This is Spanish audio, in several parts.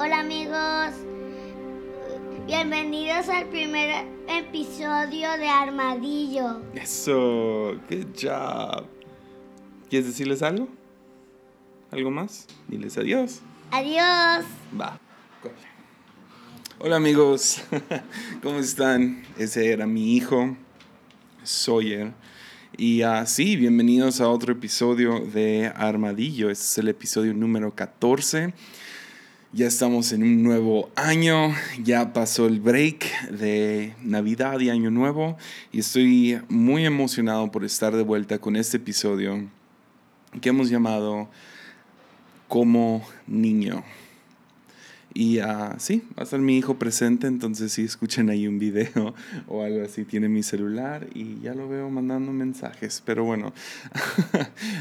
Hola amigos, bienvenidos al primer episodio de Armadillo. Eso, good job. ¿Quieres decirles algo? ¿Algo más? Diles adiós. Adiós. Va. Hola amigos, ¿cómo están? Ese era mi hijo, Sawyer. Y así, bienvenidos a otro episodio de Armadillo. Este es el episodio número 14. Ya estamos en un nuevo año, ya pasó el break de Navidad y Año Nuevo y estoy muy emocionado por estar de vuelta con este episodio que hemos llamado Como Niño. Y uh, sí, va a estar mi hijo presente, entonces si escuchen ahí un video o algo así, tiene mi celular y ya lo veo mandando mensajes. Pero bueno,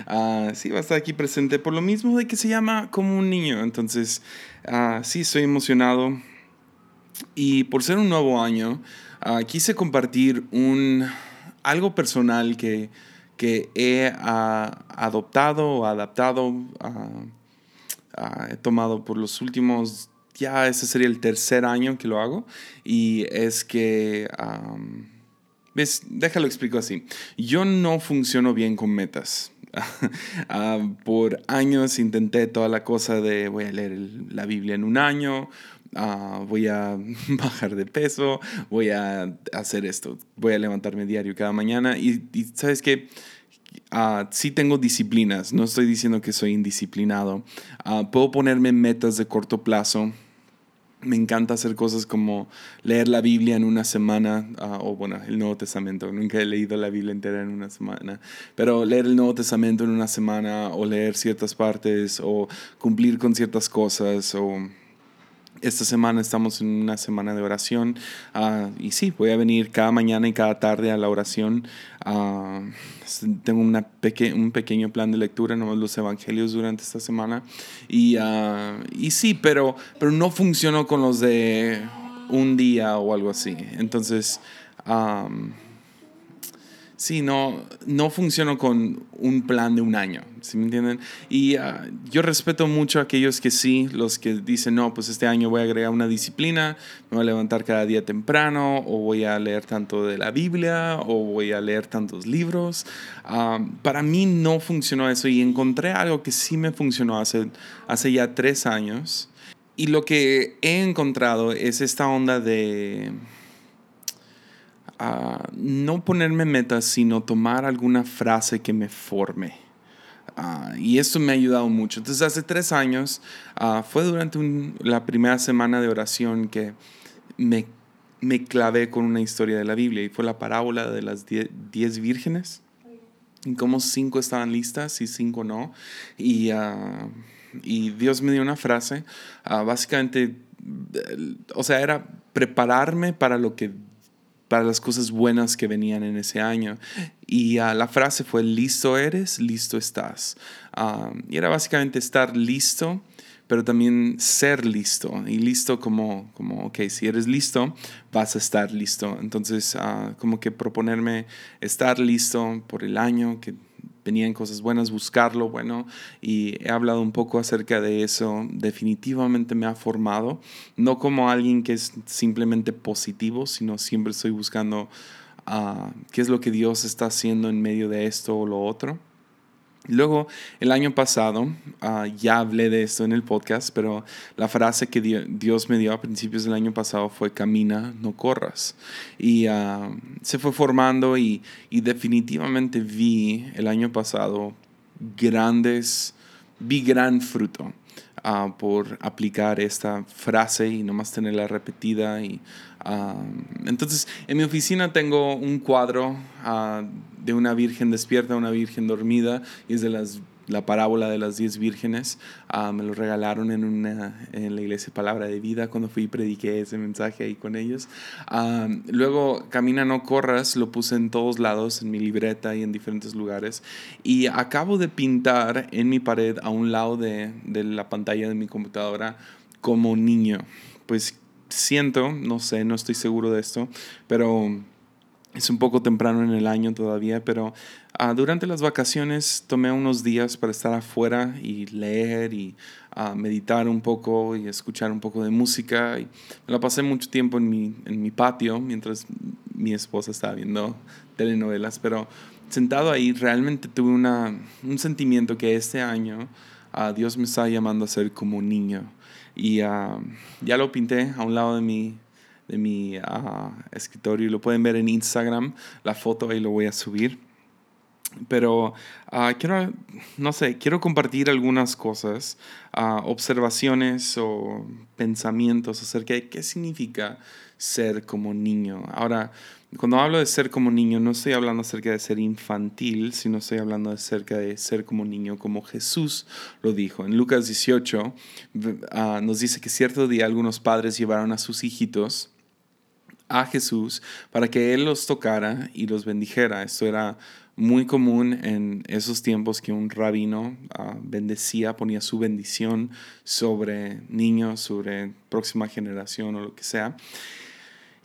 uh, sí va a estar aquí presente por lo mismo de que se llama como un niño. Entonces, uh, sí, estoy emocionado. Y por ser un nuevo año, quise compartir un, algo personal que, que he adoptado o adaptado, he tomado por los últimos ya ese sería el tercer año que lo hago y es que, ¿ves? Déjalo explico así. Yo no funciono bien con metas. uh, por años intenté toda la cosa de voy a leer la Biblia en un año, uh, voy a bajar de peso, voy a hacer esto, voy a levantarme diario cada mañana y, sabes que Uh, sí tengo disciplinas, no estoy diciendo que soy indisciplinado. Puedo ponerme metas de corto plazo me encanta hacer cosas como leer la Biblia en una semana, ah, o bueno, el Nuevo Testamento. Nunca he leído la Biblia entera en una semana, pero leer el Nuevo Testamento en una semana, o leer ciertas partes, o cumplir con ciertas cosas, o esta semana estamos en una semana de oración uh, y sí, voy a venir cada mañana y cada tarde a la oración. Uh, tengo una peque un pequeño plan de lectura, nomás los evangelios durante esta semana. Y, uh, y sí, pero, pero no funcionó con los de un día o algo así. Entonces... Um, Sí, no, no funciono con un plan de un año, ¿sí me entienden? Y ah, yo respeto mucho a aquellos que sí, los que dicen, no, pues este año voy a agregar una disciplina, me voy a levantar cada día temprano, o voy a leer tanto de la Biblia, o voy a leer tantos libros. Ah, para mí no funcionó eso y encontré algo que sí me funcionó hace, hace ya tres años. Y lo que he encontrado es esta onda de no ponerme metas, sino tomar alguna frase que me forme. Ah, y esto me ha ayudado mucho. Entonces, hace tres años, ah, fue durante la primera semana de oración que me, me, clavé con una historia de la Biblia y fue la parábola de las diez, vírgenes. Y como cinco estaban listas y cinco no. Y, ah, y Dios me dio una frase, básicamente, o sea, era prepararme para lo que para las cosas buenas que venían en ese año. Y uh, la frase fue, listo eres, listo estás. Um, y era básicamente estar listo, pero también ser listo. Y listo como, como ok, si eres listo, vas a estar listo. Entonces, uh, como que proponerme estar listo por el año que venían cosas buenas, buscarlo bueno, y he hablado un poco acerca de eso. Definitivamente me ha formado, no como alguien que es simplemente positivo, sino siempre estoy buscando uh, qué es lo que Dios está haciendo en medio de esto o lo otro. Luego, el año pasado, ah, ya hablé de esto en el podcast, pero la frase que Dios me dio a principios del año pasado fue camina, no corras. Y ah, se fue formando y, definitivamente vi el año pasado grandes, vi gran fruto. Ah, por aplicar esta frase y nomás tenerla repetida. Entonces, en mi oficina tengo un cuadro de una virgen despierta, una virgen dormida, y es de las la parábola de las diez vírgenes. Ah, me lo regalaron en, una, en la iglesia Palabra de Vida cuando fui y prediqué ese mensaje ahí con ellos. Luego, Camina no corras, lo puse en todos lados, en mi libreta y en diferentes lugares. Y acabo de pintar en mi pared a un lado de, de la pantalla de mi computadora como niño. Pues siento, no sé, no estoy seguro de esto, pero Es un poco temprano en el año todavía, pero ah, durante las vacaciones tomé unos días para estar afuera y leer y ah, meditar un poco y escuchar un poco de música. Y me la pasé mucho tiempo en mi, en mi patio mientras mi esposa estaba viendo telenovelas, pero sentado ahí realmente tuve una, un sentimiento que este año uh, Dios me está llamando a ser como niño. Y ya lo pinté a un lado de mi, de mi uh, escritorio. Lo pueden ver en Instagram, la foto ahí lo voy a subir. Pero uh, quiero, no sé, quiero compartir algunas cosas, uh, observaciones o pensamientos acerca de qué significa ser como niño. Ahora, cuando hablo de ser como niño, no estoy hablando acerca de ser infantil, sino estoy hablando acerca de ser como niño, como Jesús lo dijo. En Lucas 18 nos dice que cierto día algunos padres llevaron a sus hijitos a Jesús para que Él los tocara y los bendijera. Esto era muy común en esos tiempos que un rabino ah, bendecía, ponía su bendición sobre niños, sobre próxima generación o lo que sea.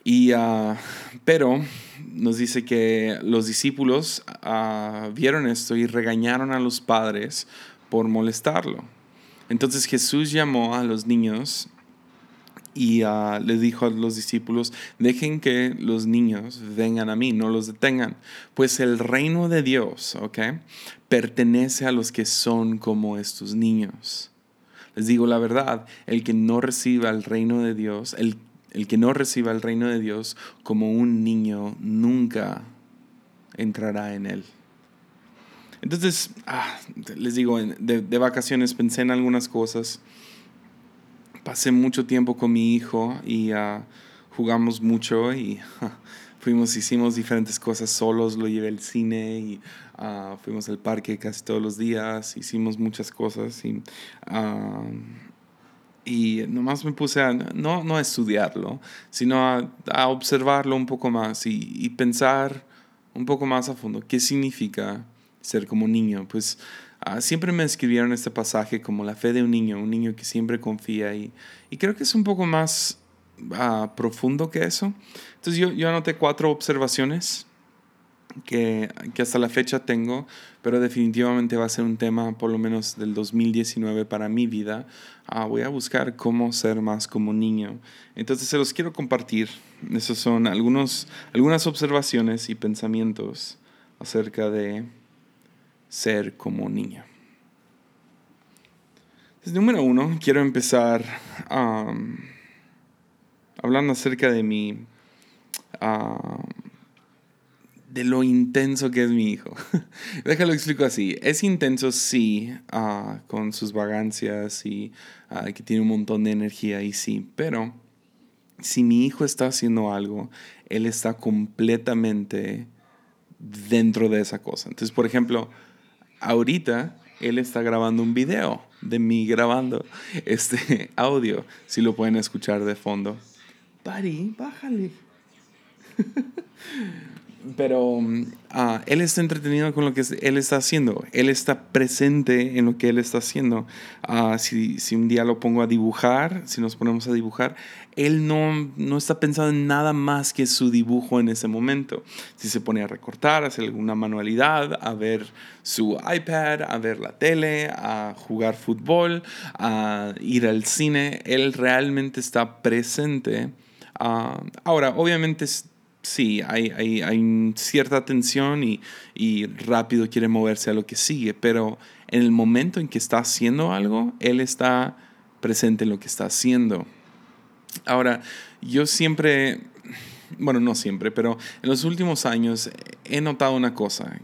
Y, ah, pero nos dice que los discípulos ah, vieron esto y regañaron a los padres por molestarlo. Entonces Jesús llamó a los niños y uh, les dijo a los discípulos, dejen que los niños vengan a mí, no los detengan, pues el reino de Dios, ¿ok? Pertenece a los que son como estos niños. Les digo la verdad, el que no reciba el reino de Dios, el, el que no reciba el reino de Dios como un niño, nunca entrará en él. Entonces, ah, les digo, de, de vacaciones pensé en algunas cosas. Pasé mucho tiempo con mi hijo y uh, jugamos mucho y fuimos, hicimos diferentes cosas solos, lo llevé al cine y uh, fuimos al parque casi todos los días, hicimos muchas cosas y, uh, y nomás me puse a, no, no a estudiarlo, sino a, a observarlo un poco más y, y, pensar un poco más a fondo qué significa ser como niño. Pues Ah, siempre me escribieron este pasaje como la fe de un niño, un niño que siempre confía y, y creo que es un poco más ah, profundo que eso. Entonces yo, yo anoté cuatro observaciones que, que, hasta la fecha tengo, pero definitivamente va a ser un tema por lo menos del 2019 para mi vida. Ah, voy a buscar cómo ser más como niño. Entonces se los quiero compartir. Esos son algunos, algunas observaciones y pensamientos acerca de ser como niño. Desde número uno, quiero empezar hablando acerca de mi... de lo intenso que es mi hijo. Déjalo explico así. Es intenso, sí, ah, con sus vagancias y ah, que tiene un montón de energía y sí, pero si mi hijo está haciendo algo, él está completamente dentro de esa cosa. Entonces, por ejemplo, ahorita él está grabando un video de mí grabando este audio, si lo pueden escuchar de fondo. Pari, bájale. Pero ah, él está entretenido con lo que él está haciendo. Él está presente en lo que él está haciendo. Ah, si, si, un día lo pongo a dibujar, si nos ponemos a dibujar, él no, no está pensando en nada más que su dibujo en ese momento. Si se pone a recortar, a hacer alguna manualidad, a ver su iPad, a ver la tele, a jugar fútbol, a ir al cine, él realmente está presente. Uh, ahora, obviamente sí, hay, hay, hay cierta tensión y, y, rápido quiere moverse a lo que sigue, pero en el momento en que está haciendo algo, él está presente en lo que está haciendo. Ahora, yo siempre, bueno, no siempre, pero en los últimos años he notado una cosa,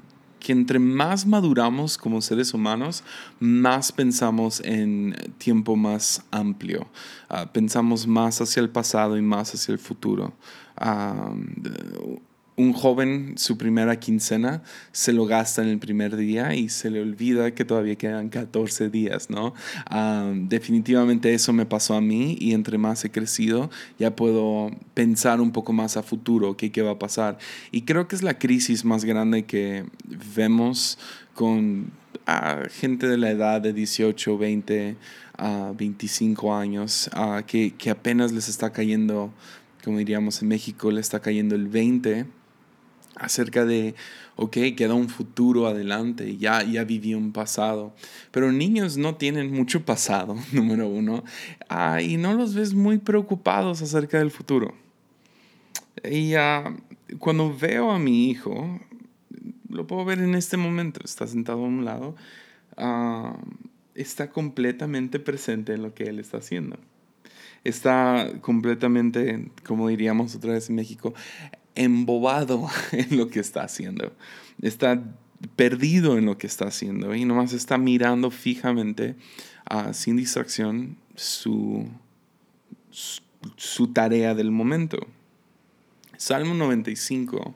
que entre más maduramos como seres humanos, más pensamos en tiempo más amplio. Uh, pensamos más hacia el pasado y más hacia el futuro. Uh, un joven su primera quincena se lo gasta en el primer día y se le olvida que todavía quedan 14 días, ¿no? definitivamente eso me pasó a mí y entre más he crecido ya puedo pensar un poco más a futuro qué, qué va a pasar. Y creo que es la crisis más grande que vemos con gente de la edad de 18, 20, a 25 años, que, que apenas les está cayendo, como diríamos en México, le está cayendo el 20 acerca de, ok, queda un futuro adelante, ya, ya viví un pasado. Pero niños no tienen mucho pasado, número uno, ah, y no los ves muy preocupados acerca del futuro. Y uh, cuando veo a mi hijo, lo puedo ver en este momento, está sentado a un lado, uh, está completamente presente en lo que él está haciendo. Está completamente, como diríamos otra vez en México, embobado en lo que está haciendo. Está perdido en lo que está haciendo y nomás está mirando fijamente, uh, sin distracción, su, su, tarea del momento. Salmo 95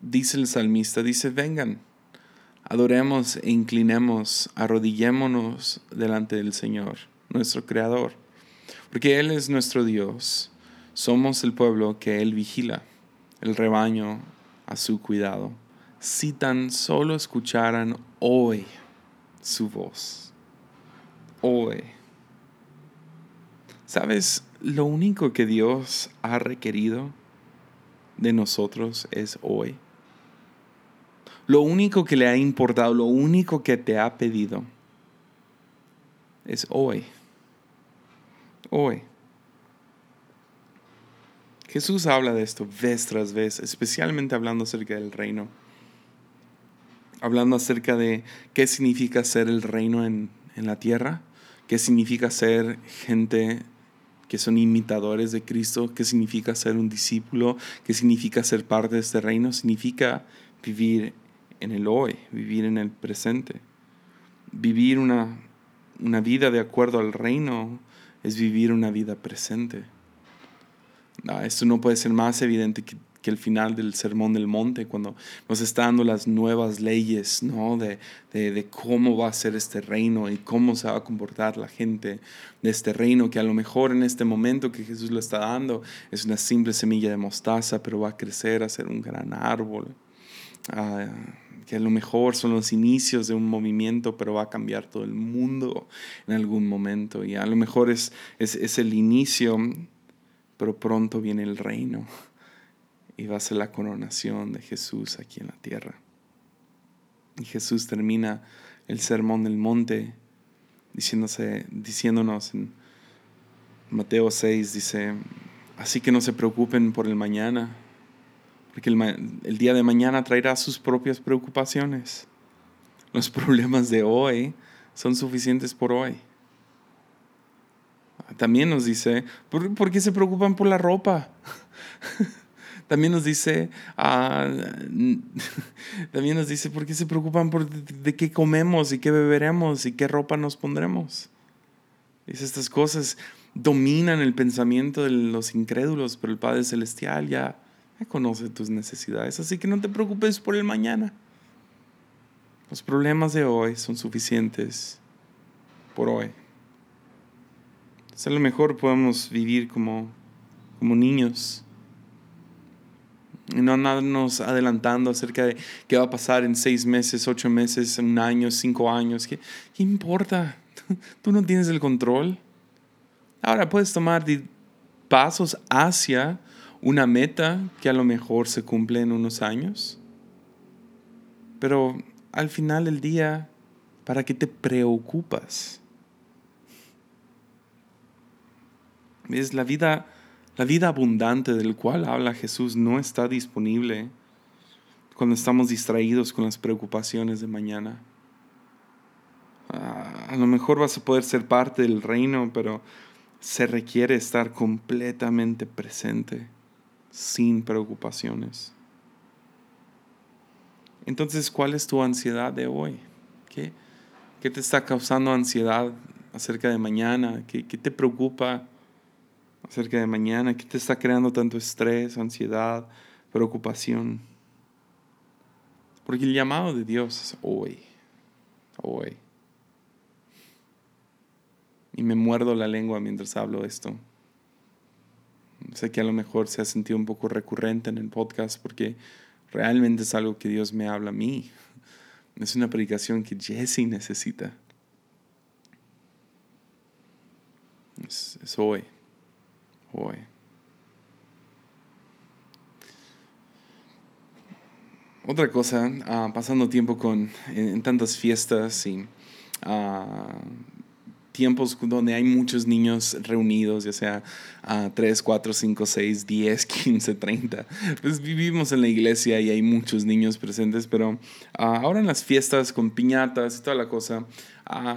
dice el salmista, dice, vengan, adoremos e inclinemos, arrodillémonos delante del Señor, nuestro Creador, porque Él es nuestro Dios somos el pueblo que Él vigila, el rebaño a su cuidado. Si tan solo escucharan hoy su voz. Hoy. ¿Sabes? Lo único que Dios ha requerido de nosotros es hoy. Lo único que le ha importado, lo único que te ha pedido es hoy. Hoy. Jesús habla de esto vez tras vez, especialmente hablando acerca del reino. Hablando acerca de qué significa ser el reino en, la tierra, qué significa ser gente que son imitadores de Cristo, qué significa ser un discípulo, qué significa ser parte de este reino, significa vivir en el hoy, vivir en el presente. Vivir una, una vida de acuerdo al reino es vivir una vida presente. Ah, esto no puede ser más evidente que, el final del Sermón del Monte, cuando nos está dando las nuevas leyes ¿no? de, de, cómo va a ser este reino y cómo se va a comportar la gente de este reino, que a lo mejor en este momento que Jesús lo está dando es una simple semilla de mostaza, pero va a crecer a ser un gran árbol. Ah, que a lo mejor son los inicios de un movimiento, pero va a cambiar todo el mundo en algún momento. Y a lo mejor es, es, es el inicio pero pronto viene el reino y va a ser la coronación de Jesús aquí en la tierra. Y Jesús termina el sermón del monte diciéndose, diciéndonos en Mateo 6, dice, así que no se preocupen por el mañana, porque el, el día de mañana traerá sus propias preocupaciones. Los problemas de hoy son suficientes por hoy también nos dice, ¿por, qué se preocupan por la ropa? también nos dice, también nos dice, ¿por qué se preocupan por de, qué comemos y qué beberemos y qué ropa nos pondremos? Dice, estas cosas dominan el pensamiento de los incrédulos, pero el Padre Celestial ya, ya conoce tus necesidades, así que no te preocupes por el mañana. Los problemas de hoy son suficientes por hoy a lo mejor podemos vivir como, como niños y no andarnos adelantando acerca de qué va a pasar en seis meses, ocho meses, un año, cinco años. ¿Qué, qué importa? Tú no tienes el control. Ahora puedes tomar pasos hacia una meta que a lo mejor se cumple en unos años. Pero al final del día, ¿para qué te preocupas? Es la vida, la vida abundante del cual habla Jesús no está disponible cuando estamos distraídos con las preocupaciones de mañana. Ah, a lo mejor vas a poder ser parte del reino, pero se requiere estar completamente presente, sin preocupaciones. Entonces, ¿cuál es tu ansiedad de hoy? ¿Qué, qué te está causando ansiedad acerca de mañana? ¿Qué, qué te preocupa? Acerca de mañana? ¿Qué te está creando tanto estrés, ansiedad, preocupación? Porque el llamado de Dios es hoy, hoy. Y me muerdo la lengua mientras hablo esto. Sé que a lo mejor se ha sentido un poco recurrente en el podcast porque realmente es algo que Dios me habla a mí. Es una predicación que Jesse necesita. es hoy hoy. otra cosa, ah, pasando tiempo con, en, tantas fiestas y ah, tiempos donde hay muchos niños reunidos, ya sea a 3, 4, 5, 6, 10, 15, 30. Pues vivimos en la iglesia y hay muchos niños presentes, pero ah, ahora en las fiestas con piñatas y toda la cosa,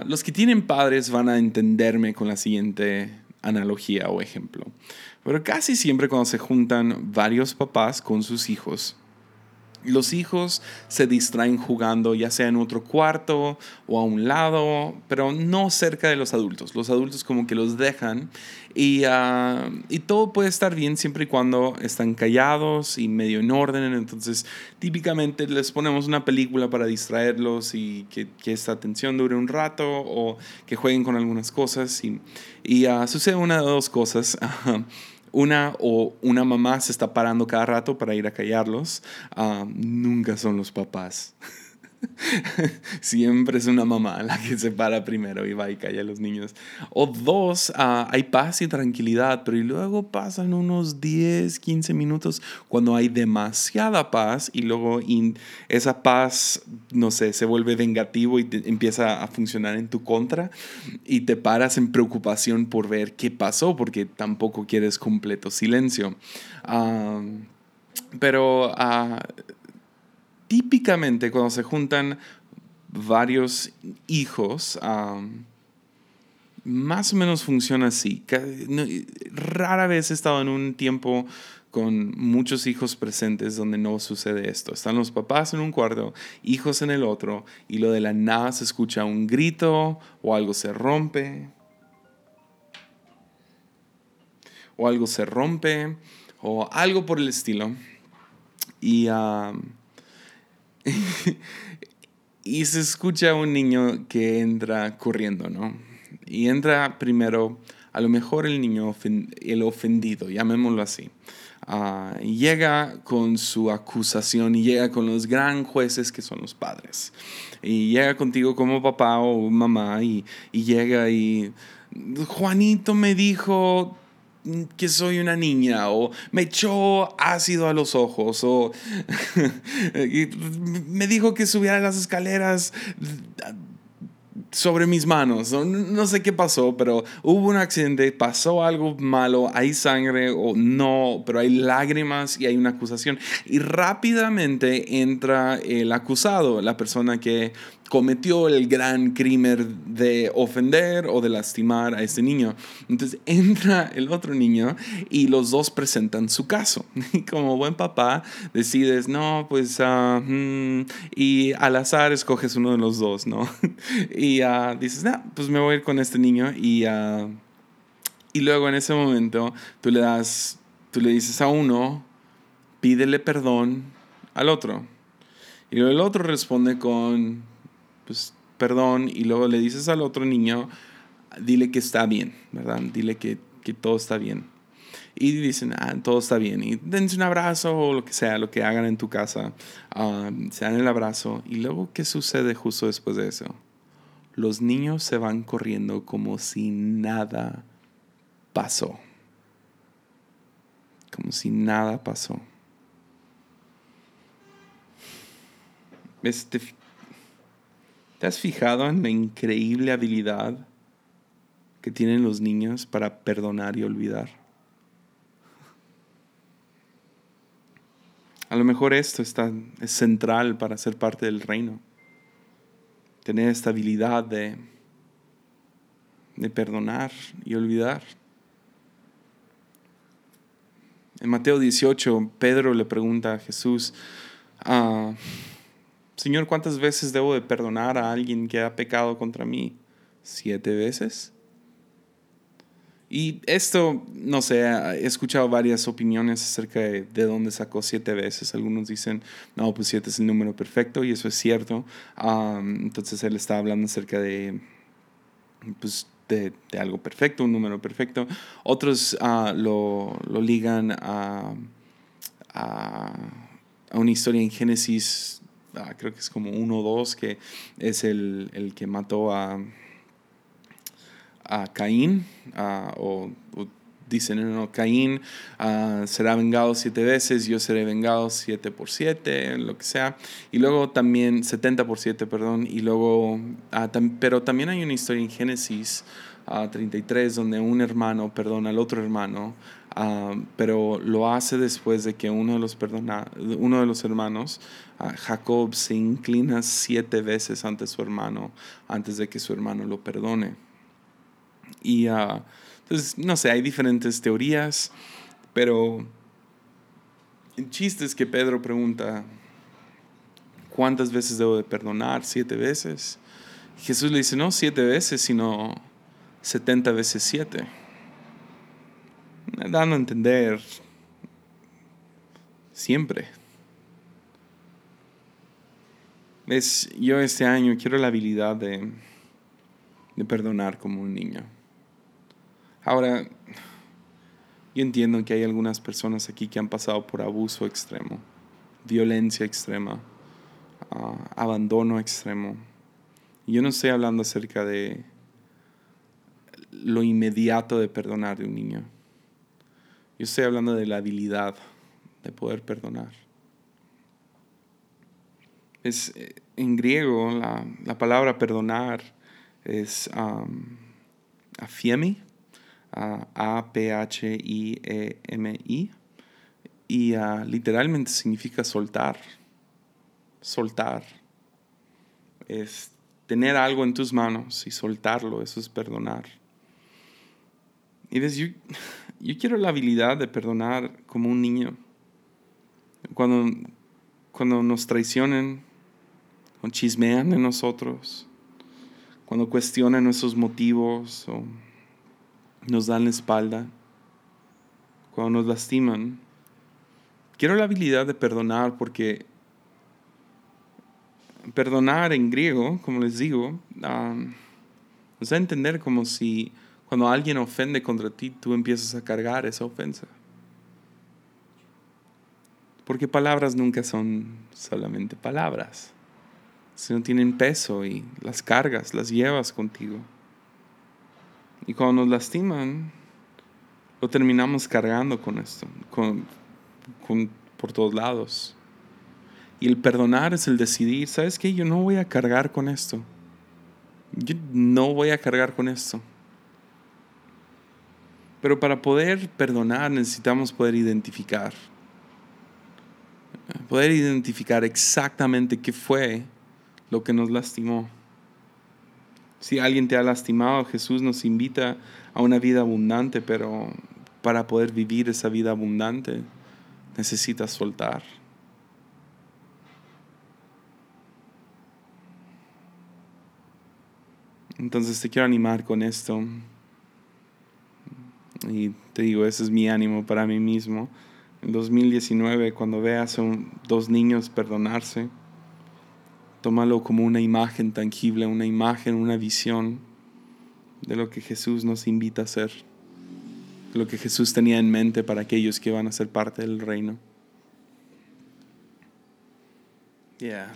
los que tienen padres van a entenderme con la siguiente analogía o ejemplo. Pero casi siempre cuando se juntan varios papás con sus hijos, los hijos se distraen jugando ya sea en otro cuarto o a un lado, pero no cerca de los adultos. Los adultos como que los dejan y, ah, y todo puede estar bien siempre y cuando están callados y medio en orden. Entonces típicamente les ponemos una película para distraerlos y que, que esta atención dure un rato o que jueguen con algunas cosas. Y, y uh, sucede una de dos cosas. una o una mamá se está parando cada rato para ir a callarlos, ah, nunca son los papás. Siempre es una mamá la que se para primero y va y calla a los niños. O dos, ah, hay paz y tranquilidad, pero y luego pasan unos 10, 15 minutos cuando hay demasiada paz y luego esa paz, no sé, se vuelve vengativo y empieza a funcionar en tu contra y te paras en preocupación por ver qué pasó porque tampoco quieres completo silencio. Ah, pero uh, típicamente cuando se juntan varios hijos, más o menos funciona así. Rara vez he estado en un tiempo con muchos hijos presentes donde no sucede esto. Están los papás en un cuarto, hijos en el otro, y lo de la nada se escucha un grito o algo se rompe. O algo se rompe, o algo por el estilo. Y y se escucha un niño que entra corriendo, ¿no? Y entra primero, a lo mejor el niño, el ofendido, llamémoslo así. Uh, llega con su acusación y llega con los gran jueces que son los padres. Y llega contigo como papá o mamá y, y llega y Juanito me dijo que soy una niña o me echó ácido a los ojos o me dijo que subiera las escaleras sobre mis manos. No, sé qué pasó, pero hubo un accidente, pasó algo malo, hay sangre o no, pero hay lágrimas y hay una acusación. Y rápidamente entra el acusado, la persona que cometió el gran crimen de ofender o de lastimar a este niño. Entonces entra el otro niño y los dos presentan su caso. Y como buen papá decides, no, pues, uh, y al azar escoges uno de los dos, ¿no? y uh, dices, no, pues me voy a ir con este niño y... Uh, y luego en ese momento tú le das, tú le dices a uno, pídele perdón al otro. Y el otro responde con, pues perdón, y luego le dices al otro niño, dile que está bien, ¿verdad? Dile que, que todo está bien. Y dicen, ah, todo está bien. Y dense un abrazo o lo que sea, lo que hagan en tu casa. Um, se dan el abrazo. Y luego, ¿qué sucede justo después de eso? Los niños se van corriendo como si nada pasó. Como si nada pasó. Este, ¿Te has fijado en la increíble habilidad que tienen los niños para perdonar y olvidar? A lo mejor esto está, es central para ser parte del reino. Tener esta habilidad de, de perdonar y olvidar. En Mateo 18, Pedro le pregunta a Jesús, ah, Señor, ¿cuántas veces debo de perdonar a alguien que ha pecado contra mí? ¿Siete veces? Y esto, no sé, he escuchado varias opiniones acerca de, de dónde sacó siete veces. Algunos dicen, no, pues siete es el número perfecto y eso es cierto. entonces él está hablando acerca de, pues, de, de, algo perfecto, un número perfecto. Otros uh, lo, lo, ligan a, a, a, una historia en Génesis Ah, creo que es como uno o dos, que es el, el que mató a, a Caín, o, dicen, no, Caín ah, será vengado siete veces, yo seré vengado siete por siete, lo que sea. Y luego también, 70 por siete, perdón. Y luego, ah, pero también hay una historia en Génesis 33 donde un hermano perdona al otro hermano. Pero lo hace después de que uno de los, perdona, uno de los hermanos, Jacob, se inclina siete veces ante su hermano antes de que su hermano lo perdone. Y entonces, no sé, hay diferentes teorías, pero el chiste es que Pedro pregunta, ¿cuántas veces debo de perdonar? ¿Siete veces? Jesús le dice, no siete veces, sino setenta veces siete. Dando a entender siempre. Es, yo este año quiero la habilidad de, de perdonar como un niño. Ahora, yo entiendo que hay algunas personas aquí que han pasado por abuso extremo, violencia extrema, ah, abandono extremo. Yo no estoy hablando acerca de lo inmediato de perdonar de un niño. Yo estoy hablando de la habilidad de poder perdonar. Es, eh, en griego la, palabra perdonar es um, a-P-H-I-E-M-I. Y ah, literalmente significa soltar. Soltar. Es tener algo en tus manos y soltarlo, eso es perdonar. Y ves, yo, quiero la habilidad de perdonar como un niño. Cuando, cuando nos traicionen, cuando chismean de nosotros, cuando cuestionan nuestros motivos o nos dan la espalda, cuando nos lastiman. Quiero la habilidad de perdonar porque perdonar en griego, como les digo, nos da a entender como si cuando alguien ofende contra ti, tú empiezas a cargar esa ofensa. Porque palabras nunca son solamente palabras, sino tienen peso y las cargas, las llevas contigo. Y cuando nos lastiman, lo terminamos cargando con esto, con, por todos lados. Y el perdonar es el decidir, ¿sabes qué? Yo no voy a cargar con esto. Yo no voy a cargar con esto. Pero para poder perdonar necesitamos poder identificar. Poder identificar exactamente qué fue lo que nos lastimó. Si alguien te ha lastimado, Jesús nos invita a una vida abundante, pero para poder vivir esa vida abundante necesitas soltar. Entonces te quiero animar con esto. Y te digo, ese es mi ánimo para mí mismo. En 2019, cuando veas a dos niños perdonarse, Tómalo como una imagen tangible, una imagen, una visión de lo que Jesús nos invita a hacer, de lo que Jesús tenía en mente para aquellos que van a ser parte del reino. Yeah.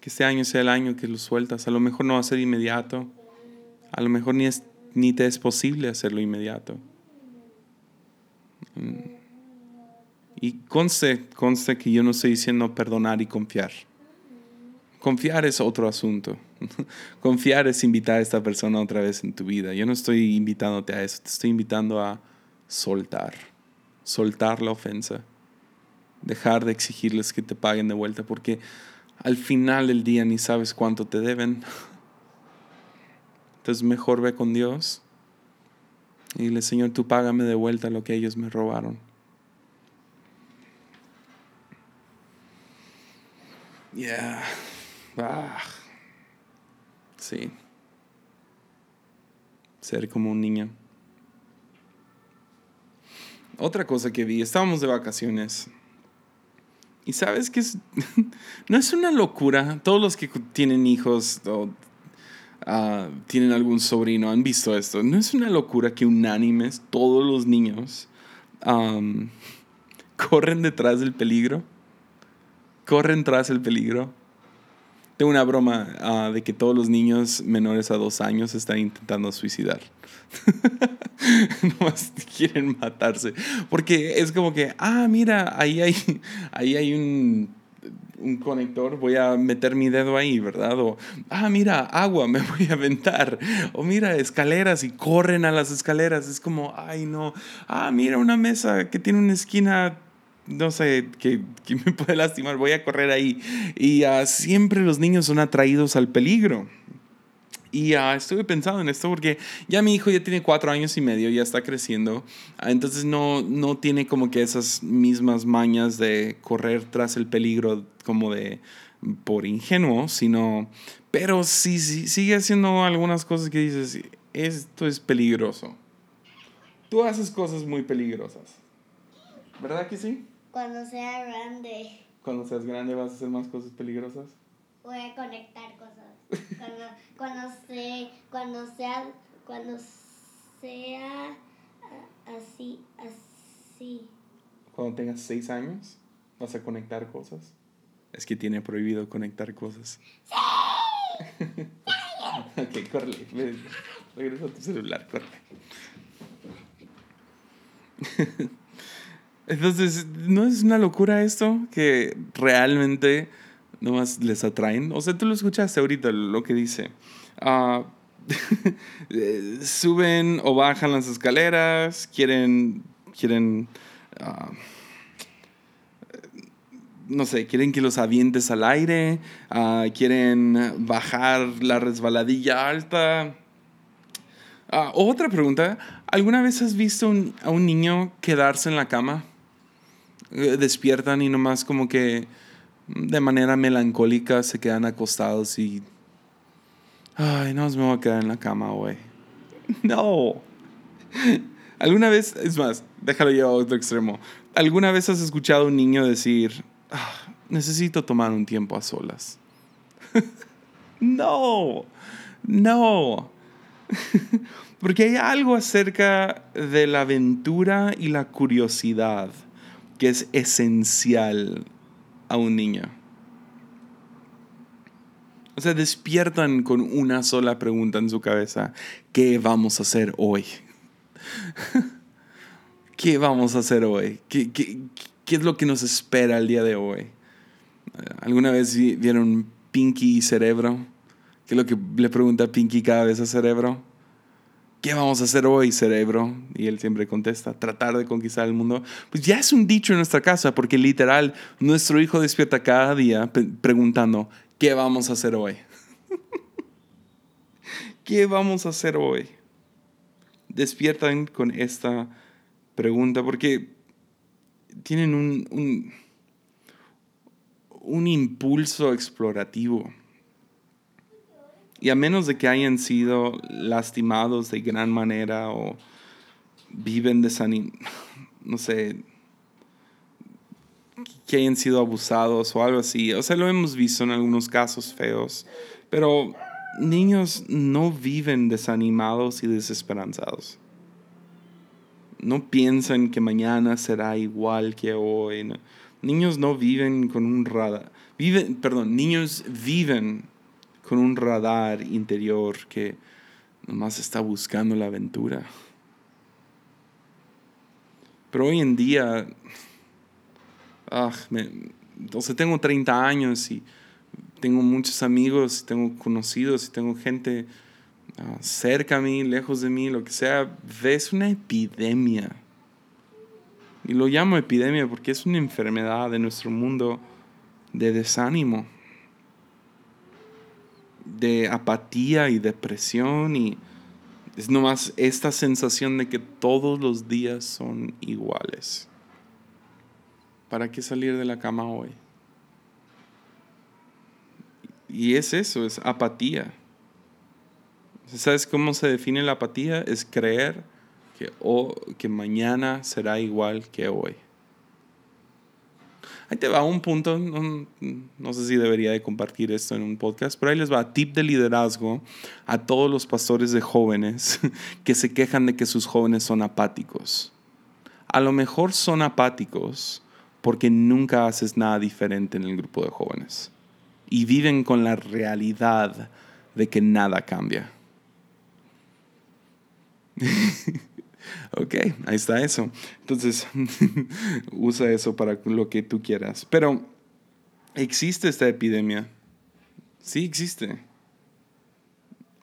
Que este año sea el año que lo sueltas. A lo mejor no va a ser inmediato. A lo mejor ni, es, ni te es posible hacerlo inmediato. Mm. Y conste, conste que yo no estoy diciendo perdonar y confiar. Confiar es otro asunto. Confiar es invitar a esta persona otra vez en tu vida. Yo no estoy invitándote a eso, te estoy invitando a soltar. Soltar la ofensa. Dejar de exigirles que te paguen de vuelta porque al final del día ni sabes cuánto te deben. Entonces mejor ve con Dios y dile, Señor, tú págame de vuelta lo que ellos me robaron. Yeah. Ah. Sí. Ser como un niño. Otra cosa que vi, estábamos de vacaciones. Y sabes que es, no es una locura. Todos los que tienen hijos o ah, tienen algún sobrino han visto esto. No es una locura que unánimes todos los niños corren detrás del peligro corren tras el peligro. Tengo una broma ah, de que todos los niños menores a dos años están intentando suicidar. Nomás quieren matarse. Porque es como que, ah, mira, ahí hay, ahí hay un, un conector, voy a meter mi dedo ahí, ¿verdad? O, ah, mira, agua, me voy a aventar. O mira, escaleras y corren a las escaleras. Es como, ay, no. Ah, mira, una mesa que tiene una esquina no sé, que, me puede lastimar, voy a correr ahí. Y uh, siempre los niños son atraídos al peligro. Y uh, estuve pensando en esto porque ya mi hijo ya tiene cuatro años y medio, ya está creciendo. Uh, entonces no, no tiene como que esas mismas mañas de correr tras el peligro como de por ingenuo, sino... Pero sí, sí, sigue haciendo algunas cosas que dices, esto es peligroso. Tú haces cosas muy peligrosas. ¿Verdad que sí? Cuando sea grande. Cuando seas grande vas a hacer más cosas peligrosas. Voy a conectar cosas. Cuando, cuando, se, cuando sea, cuando sea así, así. Cuando tengas seis años, vas a conectar cosas. Es que tiene prohibido conectar cosas. ¡Sí! ok, corre. Regresa a tu celular, corre. Entonces, ¿no es una locura esto? Que realmente nomás les atraen. O sea, tú lo escuchaste ahorita, lo que dice. Uh, suben o bajan las escaleras, quieren, quieren, uh, no sé, quieren que los avientes al aire, uh, quieren bajar la resbaladilla alta. otra pregunta, ¿alguna vez has visto a un niño quedarse en la cama? Eh, despiertan y nomás como que de manera melancólica se quedan acostados y... Ay, no, me voy a quedar en la cama, güey. No. ¿Alguna vez, es más, déjalo yo a otro extremo. ¿Alguna vez has escuchado a un niño decir, ah, necesito tomar un tiempo a solas? no, no. Porque hay algo acerca de la aventura y la curiosidad que es esencial a un niño. O sea, despiertan con una sola pregunta en su cabeza. ¿Qué vamos a hacer hoy? ¿Qué vamos a hacer hoy? ¿Qué, qué, qué es lo que nos espera el día de hoy? ¿Alguna vez vieron Pinky y Cerebro? ¿Qué es lo que le pregunta Pinky cada vez a Cerebro? ¿Qué vamos a hacer hoy, cerebro? Y él siempre contesta, tratar de conquistar el mundo. Pues ya es un dicho en nuestra casa, porque literal, nuestro hijo despierta cada día preguntando, ¿qué vamos a hacer hoy? ¿Qué vamos a hacer hoy? Despiertan con esta pregunta porque tienen un, un, un impulso explorativo y a menos de que hayan sido lastimados de gran manera o viven desanimados, no sé, que hayan sido abusados o algo así. O sea, lo hemos visto en algunos casos feos. Pero niños no viven desanimados y desesperanzados. No piensan que mañana será igual que hoy. Niños no viven con un radar. Viven, perdón, niños viven con un radar interior que nomás está buscando la aventura. Pero hoy en día, ah, tengo 30 años y tengo muchos amigos, tengo conocidos y tengo gente ah, cerca a mí, lejos de mí, lo que sea, ves una epidemia. Y lo llamo epidemia porque es una enfermedad de nuestro mundo de desánimo de apatía y depresión y es nomás esta sensación de que todos los días son iguales. ¿Para qué salir de la cama hoy? Y es eso, es apatía. ¿Sabes cómo se define la apatía? Es creer que, que mañana será igual que hoy. Ahí te va un punto, no, sé si debería de compartir esto en un podcast, pero ahí les va, tip de liderazgo a todos los pastores de jóvenes que se quejan de que sus jóvenes son apáticos. A lo mejor son apáticos porque nunca haces nada diferente en el grupo de jóvenes. y viven con la realidad de que nada cambia. ok, ahí está eso. Entonces, usa eso para lo que tú quieras. Pero, ¿existe esta epidemia? Sí, existe.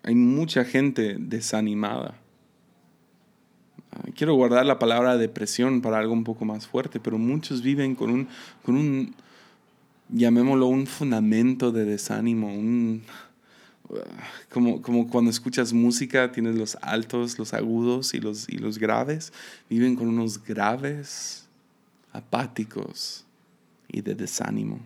Hay mucha gente desanimada. Quiero guardar la palabra depresión para algo un poco más fuerte, pero muchos viven con un, con un llamémoslo, un fundamento de desánimo, un, como, como cuando escuchas música, tienes los altos, los agudos y los, y los graves, viven con unos graves apáticos y de desánimo,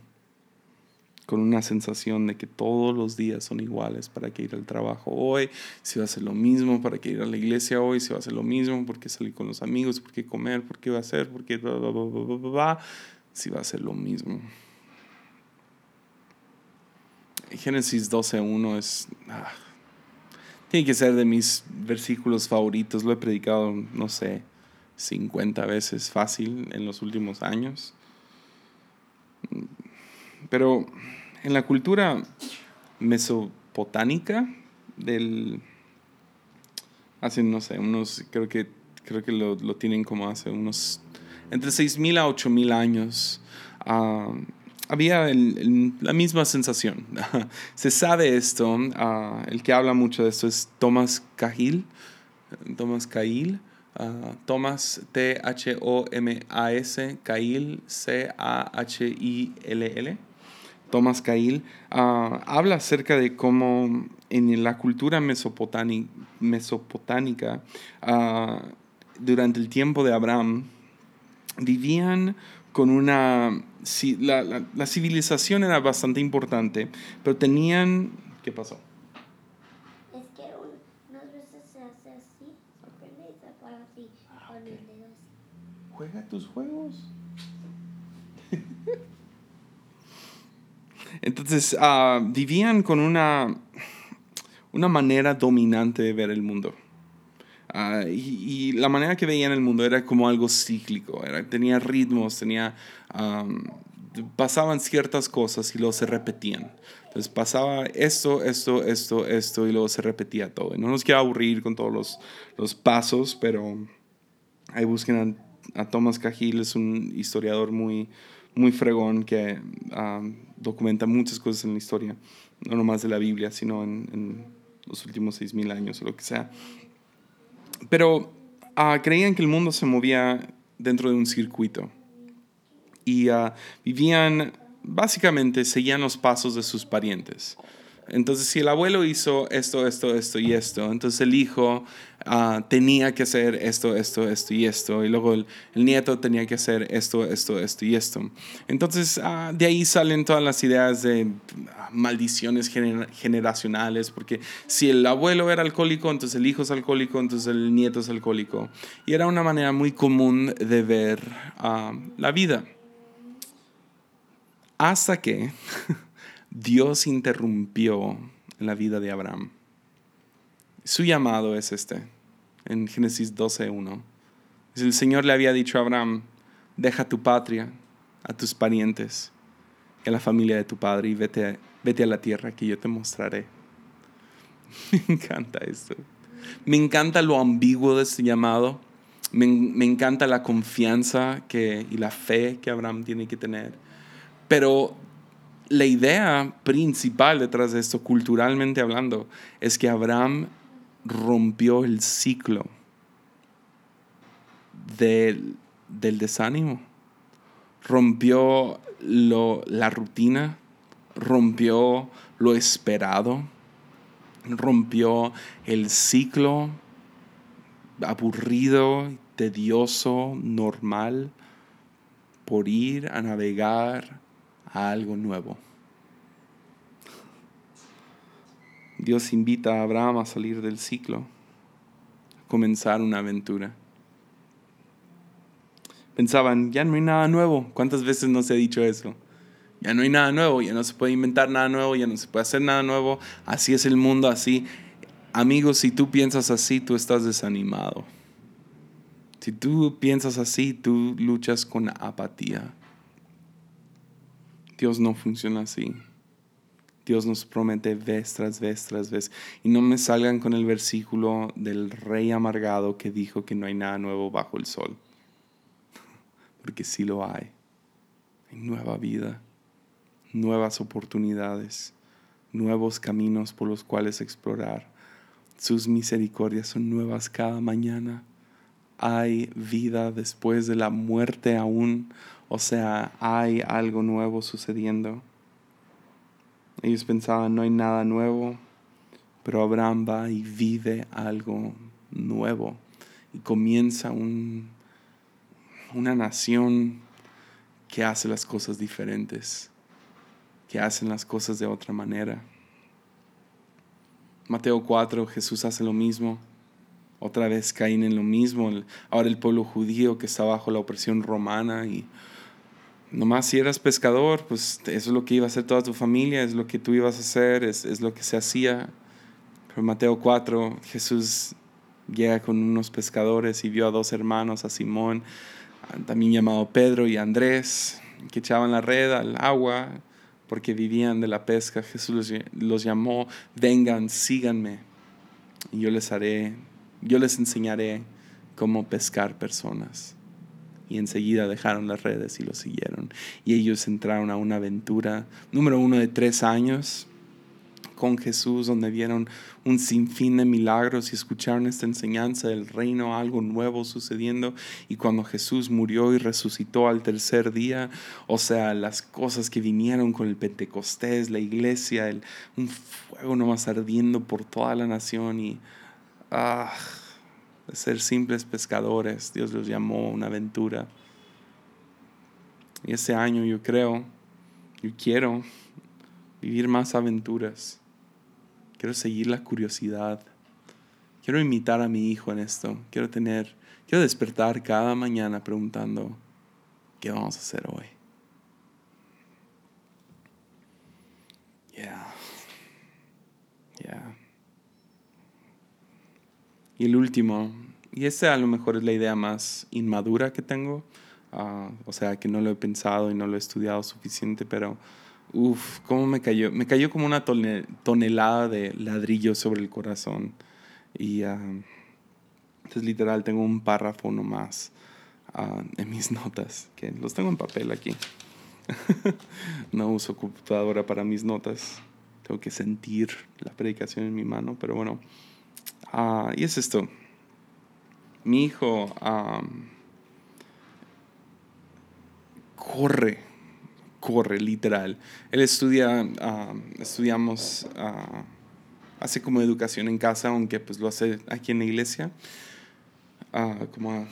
con una sensación de que todos los días son iguales para que ir al trabajo hoy, si va a ser lo mismo para que ir a la iglesia hoy, si va a ser lo mismo, porque salir con los amigos, porque comer, porque va a ser, porque si va a ser lo mismo. Génesis 12.1 es... Ah, tiene que ser de mis versículos favoritos. Lo he predicado, no sé, 50 veces fácil en los últimos años. Pero en la cultura mesopotámica del... Hace, no sé, unos, creo que, creo que lo, lo tienen como hace unos, entre 6.000 a 8.000 años. Uh, había la misma sensación. Se sabe esto, ah, el que habla mucho de esto es Thomas Cahill, Thomas Cahill, uh, Thomas T-H-O-M-A-S, Cahill, C-A-H-I-L-L. Thomas Cahill ah, habla acerca de cómo en la cultura mesopotámica, mesopotámica durante el tiempo de Abraham, vivían con una... La, la, la, civilización era bastante importante, pero tenían... ¿Qué pasó? Es que unas veces se hace así, se prende y se apaga así, ah, con el dedo así. Juega tus juegos. Entonces, uh, vivían con una, una manera dominante de ver el mundo. Ah, y, la manera que veían el mundo era como algo cíclico, era, tenía ritmos, tenía, pasaban ciertas cosas y luego se repetían. Entonces pasaba esto, esto, esto, esto y luego se repetía todo. Y no nos quiero aburrir con todos los, los pasos, pero ahí busquen a, Thomas Cahill, es un historiador muy, muy fregón que documenta muchas cosas en la historia, no nomás de la Biblia, sino en, en los últimos 6.000 años o lo que sea. Pero ah, creían que el mundo se movía dentro de un circuito y ah, vivían, básicamente, seguían los pasos de sus parientes. Entonces, si el abuelo hizo esto, esto, esto y esto, entonces el hijo ah, tenía que hacer esto, esto, esto y esto, y luego el, nieto tenía que hacer esto, esto, esto y esto. Entonces, ah, de ahí salen todas las ideas de ah, maldiciones generacionales, porque si el abuelo era alcohólico, entonces el hijo es alcohólico, entonces el nieto es alcohólico. Y era una manera muy común de ver la vida. Hasta que Dios interrumpió la vida de Abraham. Su llamado es este, en Génesis 12.1. El Señor le había dicho a Abraham, deja tu patria, a tus parientes, a la familia de tu padre y vete, vete a la tierra que yo te mostraré. Me encanta esto. Me encanta lo ambiguo de este llamado. Me, me, encanta la confianza que, y la fe que Abraham tiene que tener. Pero la idea principal detrás de esto, culturalmente hablando, es que Abraham rompió el ciclo del, desánimo, rompió la rutina, rompió lo esperado, rompió el ciclo aburrido, tedioso, normal, por ir a navegar a algo nuevo. Dios invita a Abraham a salir del ciclo, a comenzar una aventura. Pensaban, ya no hay nada nuevo. ¿Cuántas veces nos he dicho eso? Ya no hay nada nuevo, ya no se puede inventar nada nuevo, ya no se puede hacer nada nuevo. Así es el mundo, así. Amigos, si tú piensas así, tú estás desanimado. Si tú piensas así, tú luchas con apatía. Dios no funciona así. Dios nos promete vez tras vez tras vez. Y no me salgan con el versículo del rey amargado que dijo que no hay nada nuevo bajo el sol. Porque sí lo hay. Hay nueva vida, nuevas oportunidades, nuevos caminos por los cuales explorar. Sus misericordias son nuevas cada mañana. Hay vida después de la muerte aún. O sea, hay algo nuevo sucediendo. Ellos pensaban, no hay nada nuevo, pero Abraham va y vive algo nuevo y comienza un, una nación que hace las cosas diferentes, que hacen las cosas de otra manera. Mateo 4, Jesús hace lo mismo. Otra vez caen en lo mismo. Ahora el pueblo judío que está bajo la opresión romana y Nomás si eras pescador, pues eso es lo que iba a hacer toda tu familia, es lo que tú ibas a hacer, es, es lo que se hacía. Pero Mateo 4, Jesús llega con unos pescadores y vio a dos hermanos, a Simón, también llamado Pedro y Andrés, que echaban la red al agua porque vivían de la pesca. Jesús los, los llamó, vengan, síganme, y yo les haré, yo les enseñaré cómo pescar personas y enseguida dejaron las redes y lo siguieron. Y ellos entraron a una aventura, número uno de tres años, con Jesús, donde vieron un sinfín de milagros y escucharon esta enseñanza del reino, algo nuevo sucediendo. Y cuando Jesús murió y resucitó al tercer día, o sea, las cosas que vinieron con el Pentecostés, la iglesia, el, un fuego nomás ardiendo por toda la nación y... Ah, de ser simples pescadores. Dios los llamó a una aventura. Y ese año yo creo, yo quiero vivir más aventuras. Quiero seguir la curiosidad. Quiero imitar a mi hijo en esto. Quiero tener, quiero despertar cada mañana preguntando, ¿qué vamos a hacer hoy? Yeah. Y el último, y esta a lo mejor es la idea más inmadura que tengo, ah, o sea, que no lo he pensado y no lo he estudiado suficiente, pero uff, ¿cómo me cayó? Me cayó como una tonelada de ladrillo sobre el corazón. Y uh, entonces literal tengo un párrafo nomás uh, en mis notas, que los tengo en papel aquí. no uso computadora para mis notas. Tengo que sentir la predicación en mi mano, pero bueno. Ah, y es esto. Mi hijo corre, corre, literal. Él estudia, estudiamos, uh, hace como educación en casa, aunque pues lo hace aquí en la iglesia. Ah, como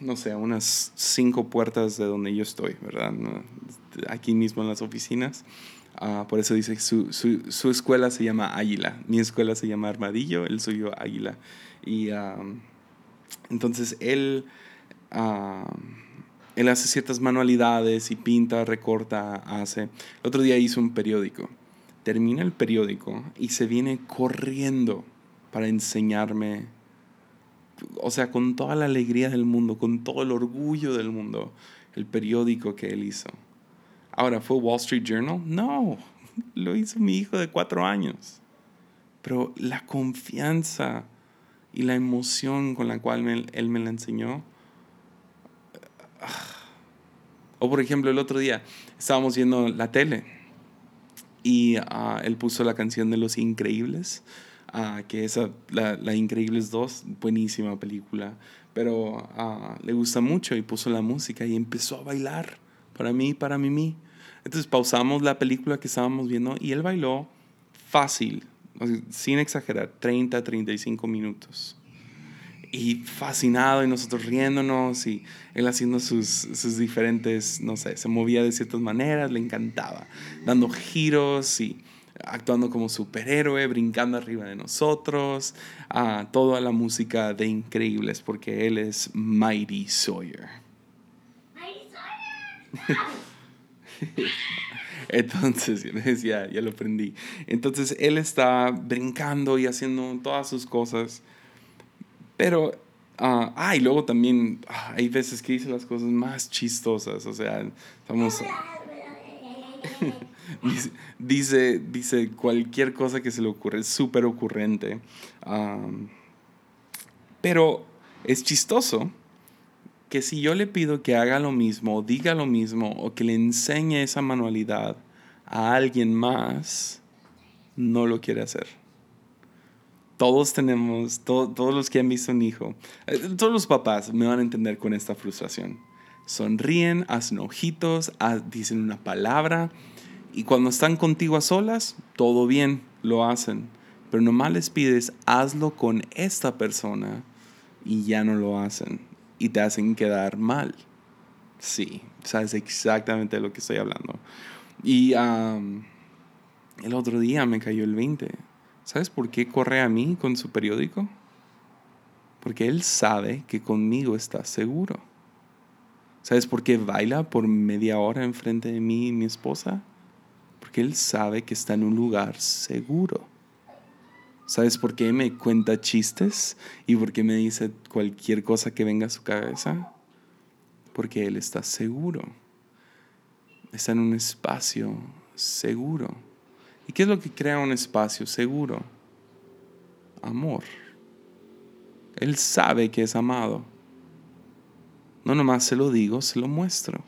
no sé, a unas cinco puertas de donde yo estoy, ¿verdad? Aquí mismo en las oficinas. Ah, por eso dice su, su, su, escuela se llama Águila. Mi escuela se llama Armadillo, el suyo Águila. Y entonces él, él hace ciertas manualidades y pinta, recorta, hace. El otro día hizo un periódico. Termina el periódico y se viene corriendo para enseñarme, o sea, con toda la alegría del mundo, con todo el orgullo del mundo, el periódico que él hizo. Ahora, ¿fue Wall Street Journal? No, lo hizo mi hijo de cuatro años. Pero la confianza y la emoción con la cual él me la enseñó. O por ejemplo, el otro día estábamos viendo la tele y ah, él puso la canción de Los Increíbles, uh, que es la, la, Increíbles 2, buenísima película, pero le gusta mucho y puso la música y empezó a bailar para mí, para Mimi. Entonces pausamos la película que estábamos viendo y él bailó fácil, sin exagerar, 30, 35 minutos. Y fascinado y nosotros riéndonos y él haciendo sus, sus diferentes, no sé, se movía de ciertas maneras, le encantaba, dando giros y actuando como superhéroe, brincando arriba de nosotros, a toda la música de Increíbles, porque él es Mighty Sawyer. Entonces, ya, ya lo aprendí. Entonces, él está brincando y haciendo todas sus cosas. Pero, ah, ah y luego también ah, hay veces que dice las cosas más chistosas. O sea, estamos... dice, dice, cualquier cosa que se le ocurre, es súper ocurrente. pero es chistoso que si yo le pido que haga lo mismo, diga lo mismo, o que le enseñe esa manualidad a alguien más, no lo quiere hacer. Todos tenemos, todos los que han visto un hijo, eh, todos los papás me van a entender con esta frustración. Sonríen, hacen ojitos, dicen una palabra, y cuando están contigo a solas, todo bien, lo hacen. Pero nomás les pides, hazlo con esta persona, y ya no lo hacen y te hacen quedar mal. Sí, sabes exactamente de lo que estoy hablando. Y el otro día me cayó el 20. ¿Sabes por qué corre a mí con su periódico? Porque él sabe que conmigo está seguro. ¿Sabes por qué baila por media hora enfrente de mí y mi esposa? Porque él sabe que está en un lugar seguro. ¿Sabes por qué me cuenta chistes y por qué me dice cualquier cosa que venga a su cabeza? Porque Él está seguro. Está en un espacio seguro. ¿Y qué es lo que crea un espacio seguro? Amor. Él sabe que es amado. No nomás se lo digo, se lo muestro.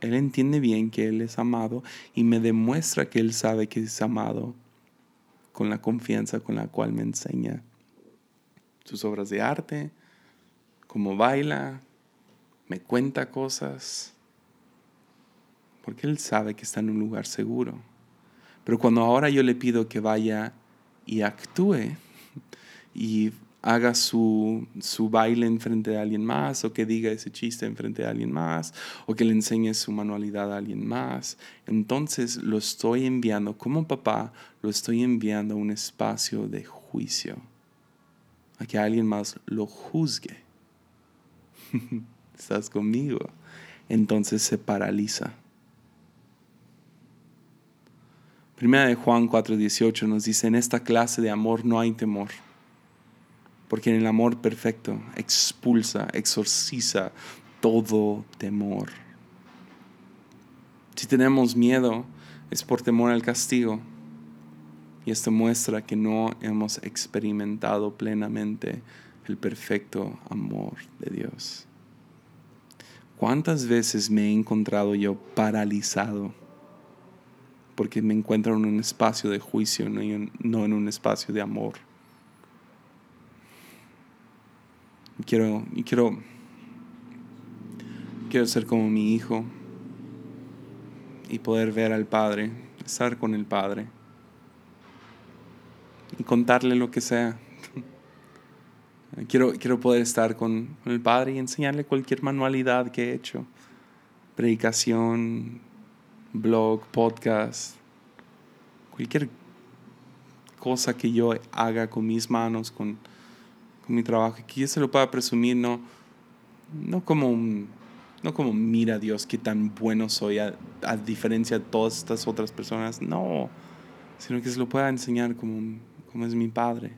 Él entiende bien que Él es amado y me demuestra que Él sabe que es amado con la confianza con la cual me enseña sus obras de arte, cómo baila, me cuenta cosas, porque él sabe que está en un lugar seguro. Pero cuando ahora yo le pido que vaya y actúe y haga su, su baile en frente de alguien más, o que diga ese chiste en frente de alguien más, o que le enseñe su manualidad a alguien más. Entonces lo estoy enviando, como papá, lo estoy enviando a un espacio de juicio, a que alguien más lo juzgue. ¿Estás conmigo? Entonces se paraliza. Primera de Juan 4:18 nos dice, en esta clase de amor no hay temor porque el amor perfecto expulsa, exorciza todo temor. Si tenemos miedo es por temor al castigo. Y esto muestra que no hemos experimentado plenamente el perfecto amor de Dios. ¿Cuántas veces me he encontrado yo paralizado? Porque me encuentro en un espacio de juicio, no en un espacio de amor. Quiero, quiero, quiero ser como mi hijo y poder ver al Padre, estar con el Padre y contarle lo que sea. Quiero, quiero poder estar con, el Padre y enseñarle cualquier manualidad que he hecho. Predicación, blog, podcast, cualquier cosa que yo haga con mis manos, con, mi trabajo, que yo se lo pueda presumir, no, no como no como mira Dios qué tan bueno soy a, diferencia de todas estas otras personas, no, sino que se lo pueda enseñar como, como es mi Padre.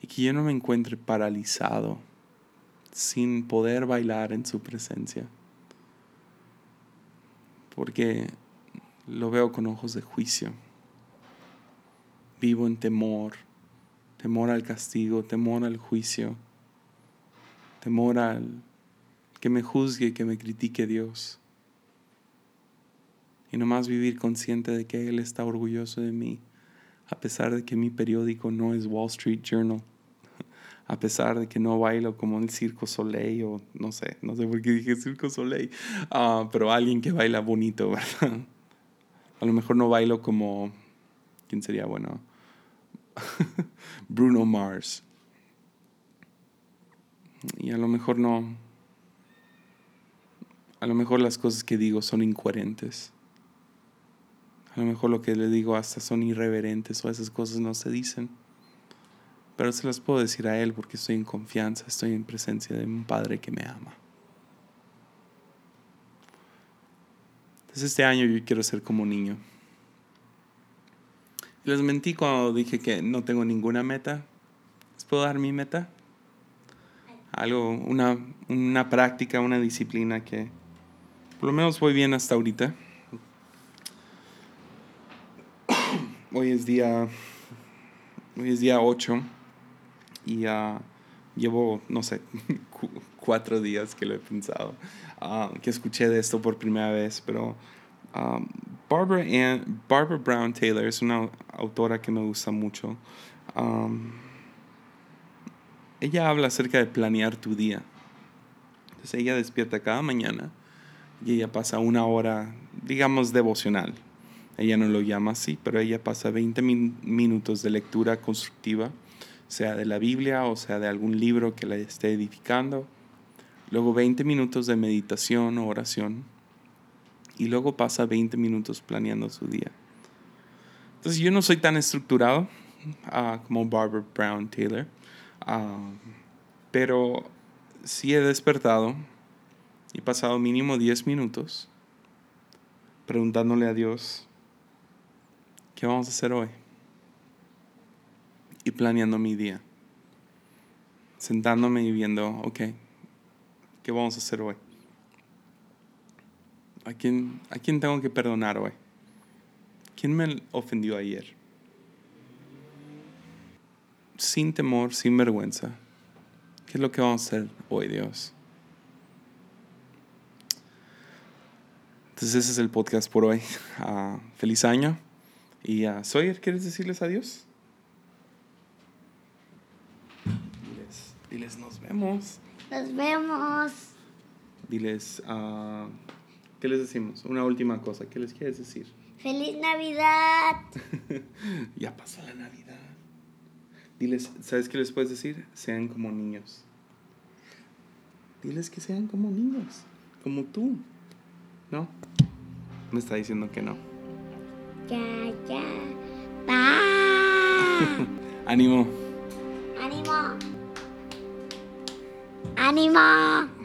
Y que yo no me encuentre paralizado sin poder bailar en su presencia. Porque lo veo con ojos de juicio. Vivo en temor temor al castigo, temor al juicio, temor al que me juzgue, que me critique Dios. Y nomás vivir consciente de que Él está orgulloso de mí, a pesar de que mi periódico no es Wall Street Journal, a pesar de que no bailo como el Circo Soleil o no sé, no sé por qué dije Circo Soleil, ah, pero alguien que baila bonito, ¿verdad? A lo mejor no bailo como, ¿quién sería bueno? Bruno Mars. Y a lo mejor no. A lo mejor las cosas que digo son incoherentes. A lo mejor lo que le digo hasta son irreverentes o esas cosas no se dicen. Pero se las puedo decir a Él porque estoy en confianza, estoy en presencia de un Padre que me ama. Entonces este año yo quiero ser como niño. Les mentí cuando dije que no tengo ninguna meta. ¿Les puedo dar mi meta? Algo, una, una práctica, una disciplina que por lo menos voy bien hasta ahorita. Hoy es día, hoy es día 8 y uh, llevo, no sé, cuatro días que lo he pensado, ah, que escuché de esto por primera vez, pero ah, Barbara, Ann, Barbara Brown Taylor es una autora que me gusta mucho. Um, ella habla acerca de planear tu día. Entonces ella despierta cada mañana y ella pasa una hora, digamos, devocional. Ella no lo llama así, pero ella pasa 20 min- minutos de lectura constructiva, sea de la Biblia o sea de algún libro que la esté edificando. Luego 20 minutos de meditación o oración. Y luego pasa 20 minutos planeando su día. Entonces yo no soy tan estructurado ah, como Barbara Brown Taylor. ah, pero sí he despertado y pasado mínimo 10 minutos preguntándole a Dios, ¿qué vamos a hacer hoy? Y planeando mi día. Sentándome y viendo, ok, ¿qué vamos a hacer hoy? ¿A quién, ¿A quién tengo que perdonar hoy? ¿Quién me ofendió ayer? Sin temor, sin vergüenza. ¿Qué es lo que vamos a hacer hoy, Dios? Entonces ese es el podcast por hoy. Ah, feliz año. Y uh, Sawyer, ¿quieres decirles adiós? Diles, diles nos vemos. Nos vemos. Diles, ah, ¿qué les decimos? Una última cosa, ¿qué les quieres decir? ¡Feliz Navidad! ya pasó la Navidad. Diles, ¿sabes qué les puedes decir? Sean como niños. Diles que sean como niños, como tú. ¿No? Me está diciendo que no. Ya, ya. Bye. Ánimo. ¡Ánimo! ¡Ánimo!